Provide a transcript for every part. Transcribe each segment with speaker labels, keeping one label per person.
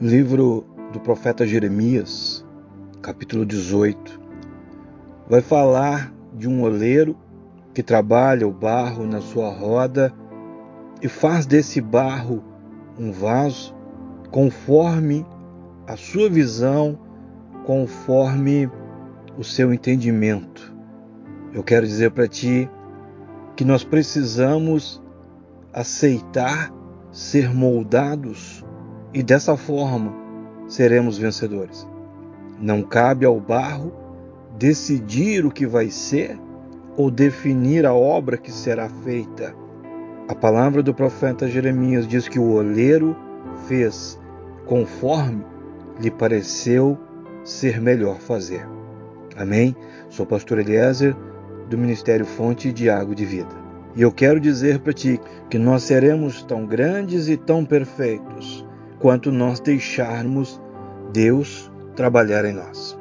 Speaker 1: Livro do profeta Jeremias, capítulo 18, vai falar de um oleiro que trabalha o barro na sua roda e faz desse barro um vaso conforme a sua visão, conforme o seu entendimento. Eu quero dizer para ti que nós precisamos aceitar ser moldados e dessa forma seremos vencedores. Não cabe ao barro decidir o que vai ser ou definir a obra que será feita. A palavra do profeta Jeremias diz que o oleiro fez conforme lhe pareceu ser melhor fazer. Amém? Sou pastor Eliezer, do Ministério Fonte de Água de Vida. E eu quero dizer para ti que nós seremos tão grandes e tão perfeitos quanto nós deixarmos Deus trabalhar em nós.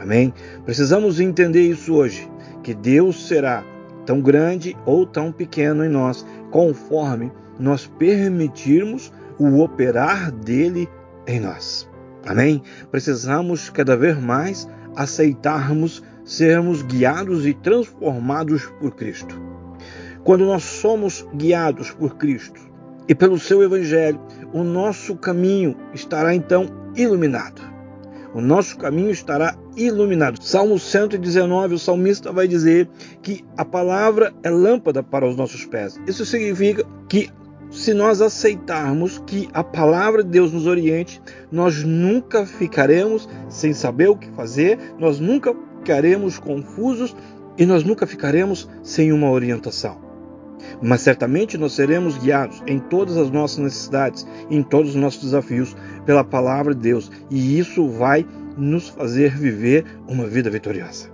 Speaker 1: Amém? Precisamos entender isso hoje, que Deus será tão grande ou tão pequeno em nós, conforme nós permitirmos o operar dele em nós. Amém? Precisamos cada vez mais aceitarmos sermos guiados e transformados por Cristo. Quando nós somos guiados por Cristo, e pelo seu evangelho, o nosso caminho estará então iluminado. O nosso caminho estará iluminado. Salmo 119, o salmista vai dizer que a palavra é lâmpada para os nossos pés. Isso significa que se nós aceitarmos que a palavra de Deus nos oriente, nós nunca ficaremos sem saber o que fazer, nós nunca ficaremos confusos e nós nunca ficaremos sem uma orientação. Mas certamente nós seremos guiados em todas as nossas necessidades, em todos os nossos desafios, pela palavra de Deus, e isso vai nos fazer viver uma vida vitoriosa.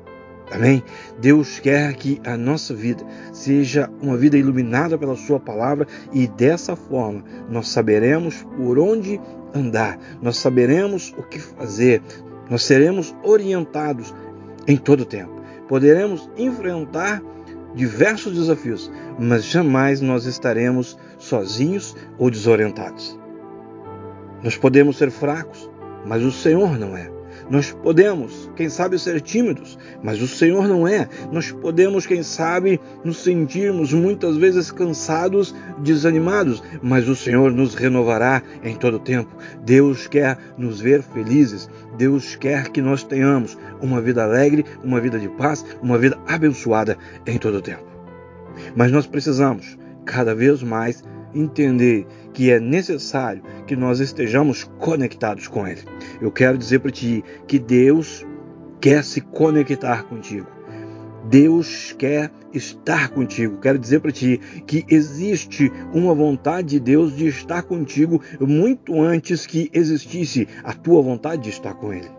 Speaker 1: Amém? Deus quer que a nossa vida seja uma vida iluminada pela Sua palavra e dessa forma nós saberemos por onde andar, nós saberemos o que fazer, nós seremos orientados em todo o tempo. Poderemos enfrentar diversos desafios, mas jamais nós estaremos sozinhos ou desorientados. Nós podemos ser fracos, mas o Senhor não é. Nós podemos, quem sabe, ser tímidos, mas o Senhor não é. Nós podemos, quem sabe, nos sentirmos muitas vezes cansados, desanimados, mas o Senhor nos renovará em todo tempo. Deus quer nos ver felizes. Deus quer que nós tenhamos uma vida alegre, uma vida de paz, uma vida abençoada em todo tempo. Mas nós precisamos cada vez mais entender que é necessário que nós estejamos conectados com Ele. Eu quero dizer para ti que Deus quer se conectar contigo. Deus quer estar contigo. Quero dizer para ti que existe uma vontade de Deus de estar contigo muito antes que existisse a tua vontade de estar com Ele.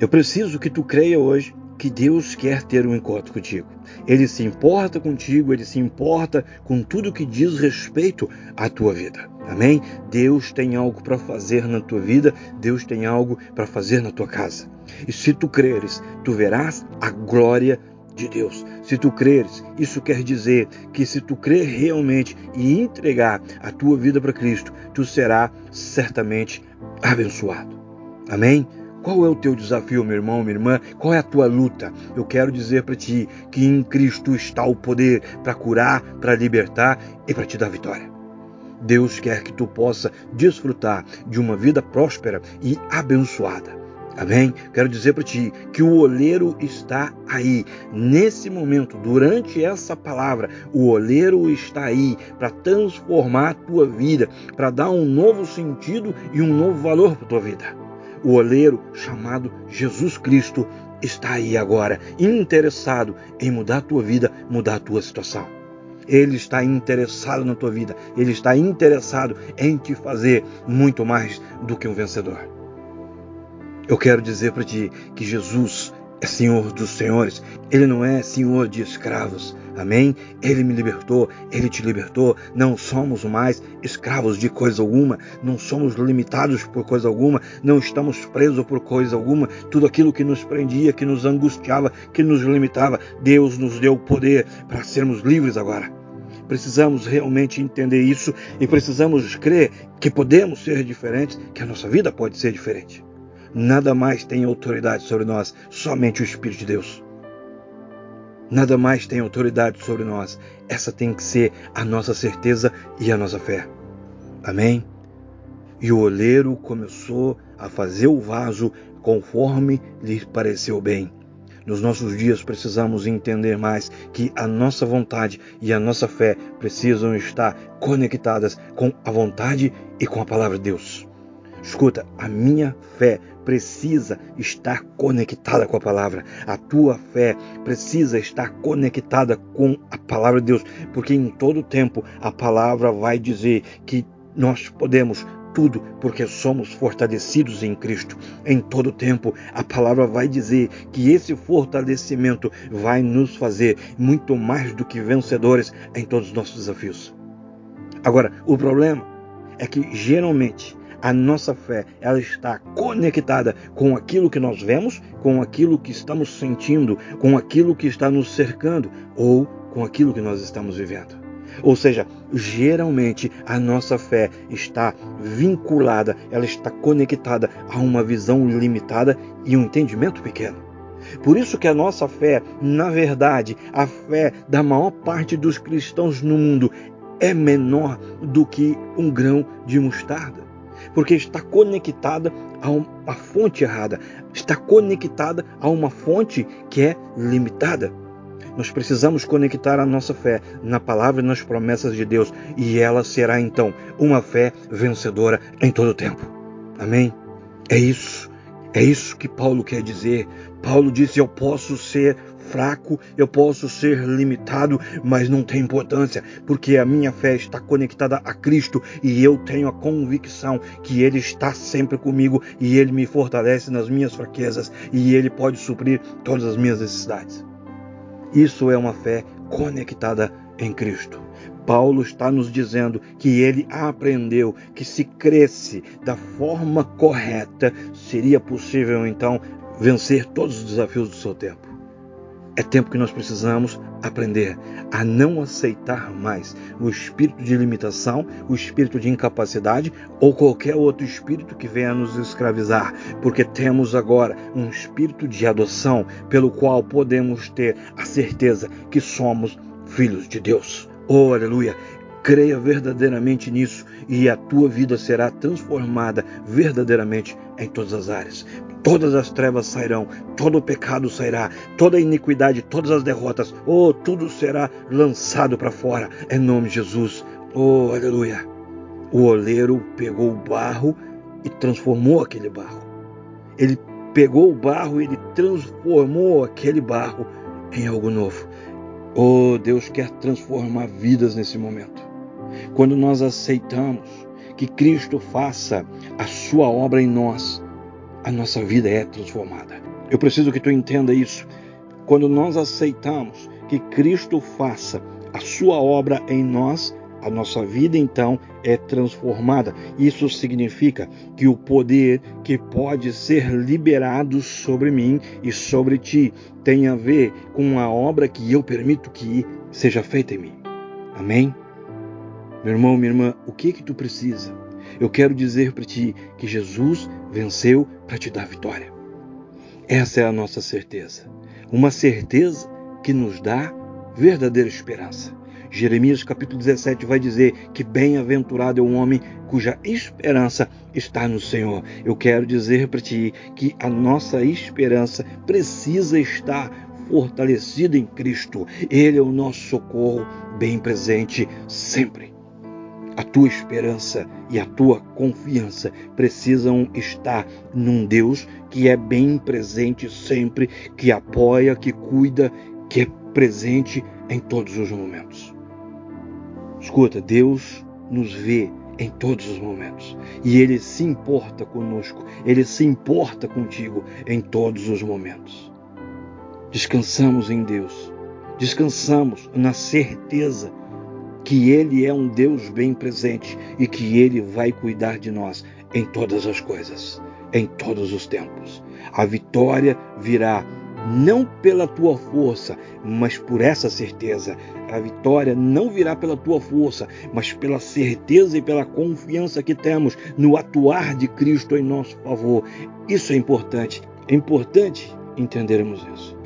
Speaker 1: Eu preciso que tu creia hoje que Deus quer ter um encontro contigo. Ele se importa contigo, ele se importa com tudo que diz respeito à tua vida. Amém? Deus tem algo para fazer na tua vida, Deus tem algo para fazer na tua casa. E se tu creres, tu verás a glória de Deus. Se tu creres, isso quer dizer que se tu crer realmente e entregar a tua vida para Cristo, tu serás certamente abençoado. Amém? Qual é o teu desafio, meu irmão, minha irmã? Qual é a tua luta? Eu quero dizer para ti que em Cristo está o poder para curar, para libertar e para te dar vitória. Deus quer que tu possa desfrutar de uma vida próspera e abençoada. Amém? Quero dizer para ti que o oleiro está aí. Nesse momento, durante essa palavra, o oleiro está aí para transformar a tua vida, para dar um novo sentido e um novo valor para tua vida. O oleiro chamado Jesus Cristo está aí agora, interessado em mudar a tua vida, mudar a tua situação. Ele está interessado na tua vida. Ele está interessado em te fazer muito mais do que um vencedor. Eu quero dizer para ti que Jesus é Senhor dos senhores. Ele não é Senhor de escravos. Amém? Ele me libertou, ele te libertou. Não somos mais escravos de coisa alguma, não somos limitados por coisa alguma, não estamos presos por coisa alguma. Tudo aquilo que nos prendia, que nos angustiava, que nos limitava, Deus nos deu o poder para sermos livres agora. Precisamos realmente entender isso e precisamos crer que podemos ser diferentes, que a nossa vida pode ser diferente. Nada mais tem autoridade sobre nós, somente o Espírito de Deus. Nada mais tem autoridade sobre nós. Essa tem que ser a nossa certeza e a nossa fé. Amém? E o oleiro começou a fazer o vaso conforme lhe pareceu bem. Nos nossos dias precisamos entender mais que a nossa vontade e a nossa fé precisam estar conectadas com a vontade e com a palavra de Deus. Escuta, a minha fé precisa estar conectada com a palavra. A tua fé precisa estar conectada com a palavra de Deus, porque em todo tempo a palavra vai dizer que nós podemos tudo porque somos fortalecidos em Cristo. Em todo tempo, a palavra vai dizer que esse fortalecimento vai nos fazer muito mais do que vencedores em todos os nossos desafios. Agora, o problema é que geralmente a nossa fé ela está conectada com aquilo que nós vemos, com aquilo que estamos sentindo, com aquilo que está nos cercando ou com aquilo que nós estamos vivendo. Ou seja, geralmente a nossa fé está vinculada, ela está conectada a uma visão limitada e um entendimento pequeno. Por isso que a nossa fé, na verdade, a fé da maior parte dos cristãos no mundo é menor do que um grão de mostarda porque está conectada a uma fonte errada, está conectada a uma fonte que é limitada. Nós precisamos conectar a nossa fé na palavra e nas promessas de Deus, e ela será então uma fé vencedora em todo o tempo. Amém? É isso. É isso que Paulo quer dizer. Paulo disse: Eu posso ser fraco, eu posso ser limitado, mas não tem importância, porque a minha fé está conectada a Cristo e eu tenho a convicção que Ele está sempre comigo e Ele me fortalece nas minhas fraquezas e Ele pode suprir todas as minhas necessidades. Isso é uma fé conectada em Cristo. Paulo está nos dizendo que ele aprendeu que se cresce da forma correta, seria possível então vencer todos os desafios do seu tempo. É tempo que nós precisamos aprender a não aceitar mais o espírito de limitação, o espírito de incapacidade ou qualquer outro espírito que venha nos escravizar, porque temos agora um espírito de adoção pelo qual podemos ter a certeza que somos filhos de Deus. Oh, aleluia! Creia verdadeiramente nisso e a tua vida será transformada verdadeiramente em todas as áreas. Todas as trevas sairão, todo o pecado sairá, toda a iniquidade, todas as derrotas, oh, tudo será lançado para fora, em nome de Jesus. Oh, aleluia. O oleiro pegou o barro e transformou aquele barro. Ele pegou o barro e ele transformou aquele barro em algo novo. Oh, Deus quer transformar vidas nesse momento. Quando nós aceitamos que Cristo faça a sua obra em nós, a nossa vida é transformada. Eu preciso que tu entenda isso. Quando nós aceitamos que Cristo faça a sua obra em nós, a nossa vida então é transformada. Isso significa que o poder que pode ser liberado sobre mim e sobre ti tem a ver com a obra que eu permito que seja feita em mim. Amém? Meu irmão, minha irmã, o que que tu precisa? Eu quero dizer para ti que Jesus venceu para te dar vitória. Essa é a nossa certeza. Uma certeza que nos dá verdadeira esperança. Jeremias capítulo 17 vai dizer que bem-aventurado é o homem cuja esperança está no Senhor. Eu quero dizer para ti que a nossa esperança precisa estar fortalecida em Cristo. Ele é o nosso socorro bem presente sempre. A tua esperança e a tua confiança precisam estar num Deus que é bem presente sempre, que apoia, que cuida, que é presente em todos os momentos. Escuta, Deus nos vê em todos os momentos. E Ele se importa conosco, Ele se importa contigo em todos os momentos. Descansamos em Deus, descansamos na certeza que Ele é um Deus bem presente e que Ele vai cuidar de nós em todas as coisas, em todos os tempos. A vitória virá não pela tua força, mas por essa certeza. A vitória não virá pela tua força, mas pela certeza e pela confiança que temos no atuar de Cristo em nosso favor. Isso é importante. É importante entendermos isso.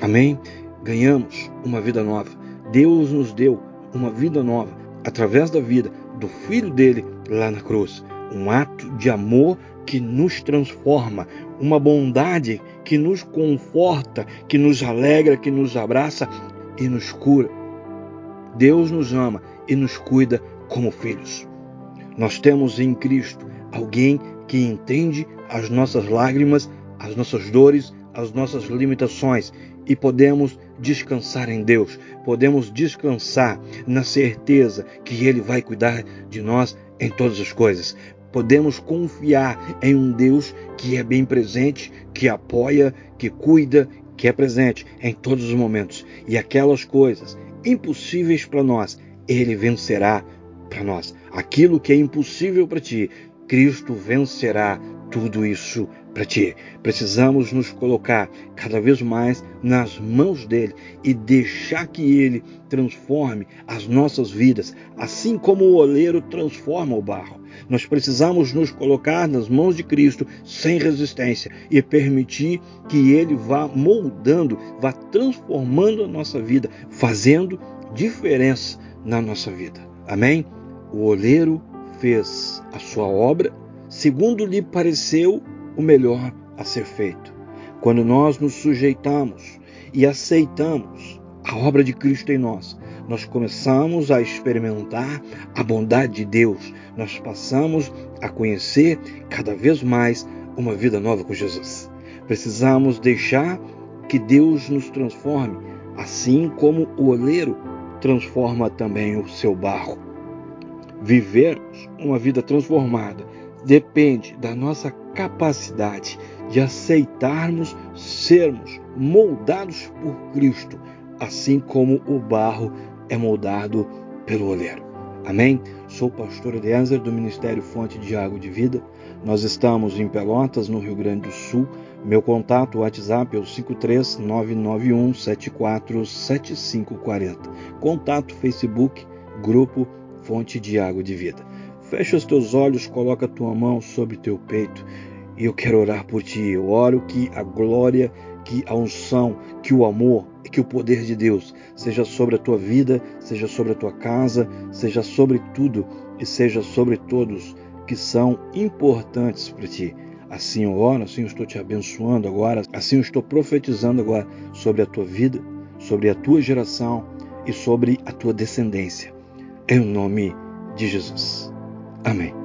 Speaker 1: Amém? Ganhamos uma vida nova. Deus nos deu uma vida nova através da vida do Filho dele lá na cruz. Um ato de amor que nos transforma, uma bondade que nos conforta, que nos alegra, que nos abraça e nos cura. Deus nos ama e nos cuida como filhos. Nós temos em Cristo alguém que entende as nossas lágrimas, as nossas dores, as nossas limitações e podemos descansar em Deus, podemos descansar na certeza que Ele vai cuidar de nós em todas as coisas. Podemos confiar em um Deus que é bem presente, que apoia, que cuida, que é presente em todos os momentos. E aquelas coisas impossíveis para nós, Ele vencerá para nós. Aquilo que é impossível para ti, Cristo vencerá tudo isso para ti. Precisamos nos colocar cada vez mais nas mãos dele e deixar que ele transforme as nossas vidas, assim como o oleiro transforma o barro. Nós precisamos nos colocar nas mãos de Cristo sem resistência e permitir que ele vá moldando, vá transformando a nossa vida, fazendo diferença na nossa vida. Amém? O oleiro fez a sua obra segundo lhe pareceu o melhor a ser feito. Quando nós nos sujeitamos e aceitamos a obra de Cristo em nós, nós começamos a experimentar a bondade de Deus, nós passamos a conhecer cada vez mais uma vida nova com Jesus. Precisamos deixar que Deus nos transforme, assim como o oleiro transforma também o seu barro. Vivermos uma vida transformada depende da nossa capacidade de aceitarmos sermos moldados por Cristo, assim como o barro é moldado pelo oleiro. Amém? Sou o pastor Eliezer do Ministério Fonte de Água de Vida. Nós estamos em Pelotas, no Rio Grande do Sul. Meu contato WhatsApp é o 53991747540. Contato Facebook, Grupo Fonte de Água de Vida. Fecha os teus olhos, coloca a tua mão sobre teu peito e eu quero orar por ti. Eu oro que a glória, que a unção, que o amor, que o poder de Deus seja sobre a tua vida, seja sobre a tua casa, seja sobre tudo e seja sobre todos que são importantes para ti. Assim eu oro, assim eu estou te abençoando agora, assim eu estou profetizando agora sobre a tua vida, sobre a tua geração e sobre a tua descendência. Em nome de Jesus. Amém.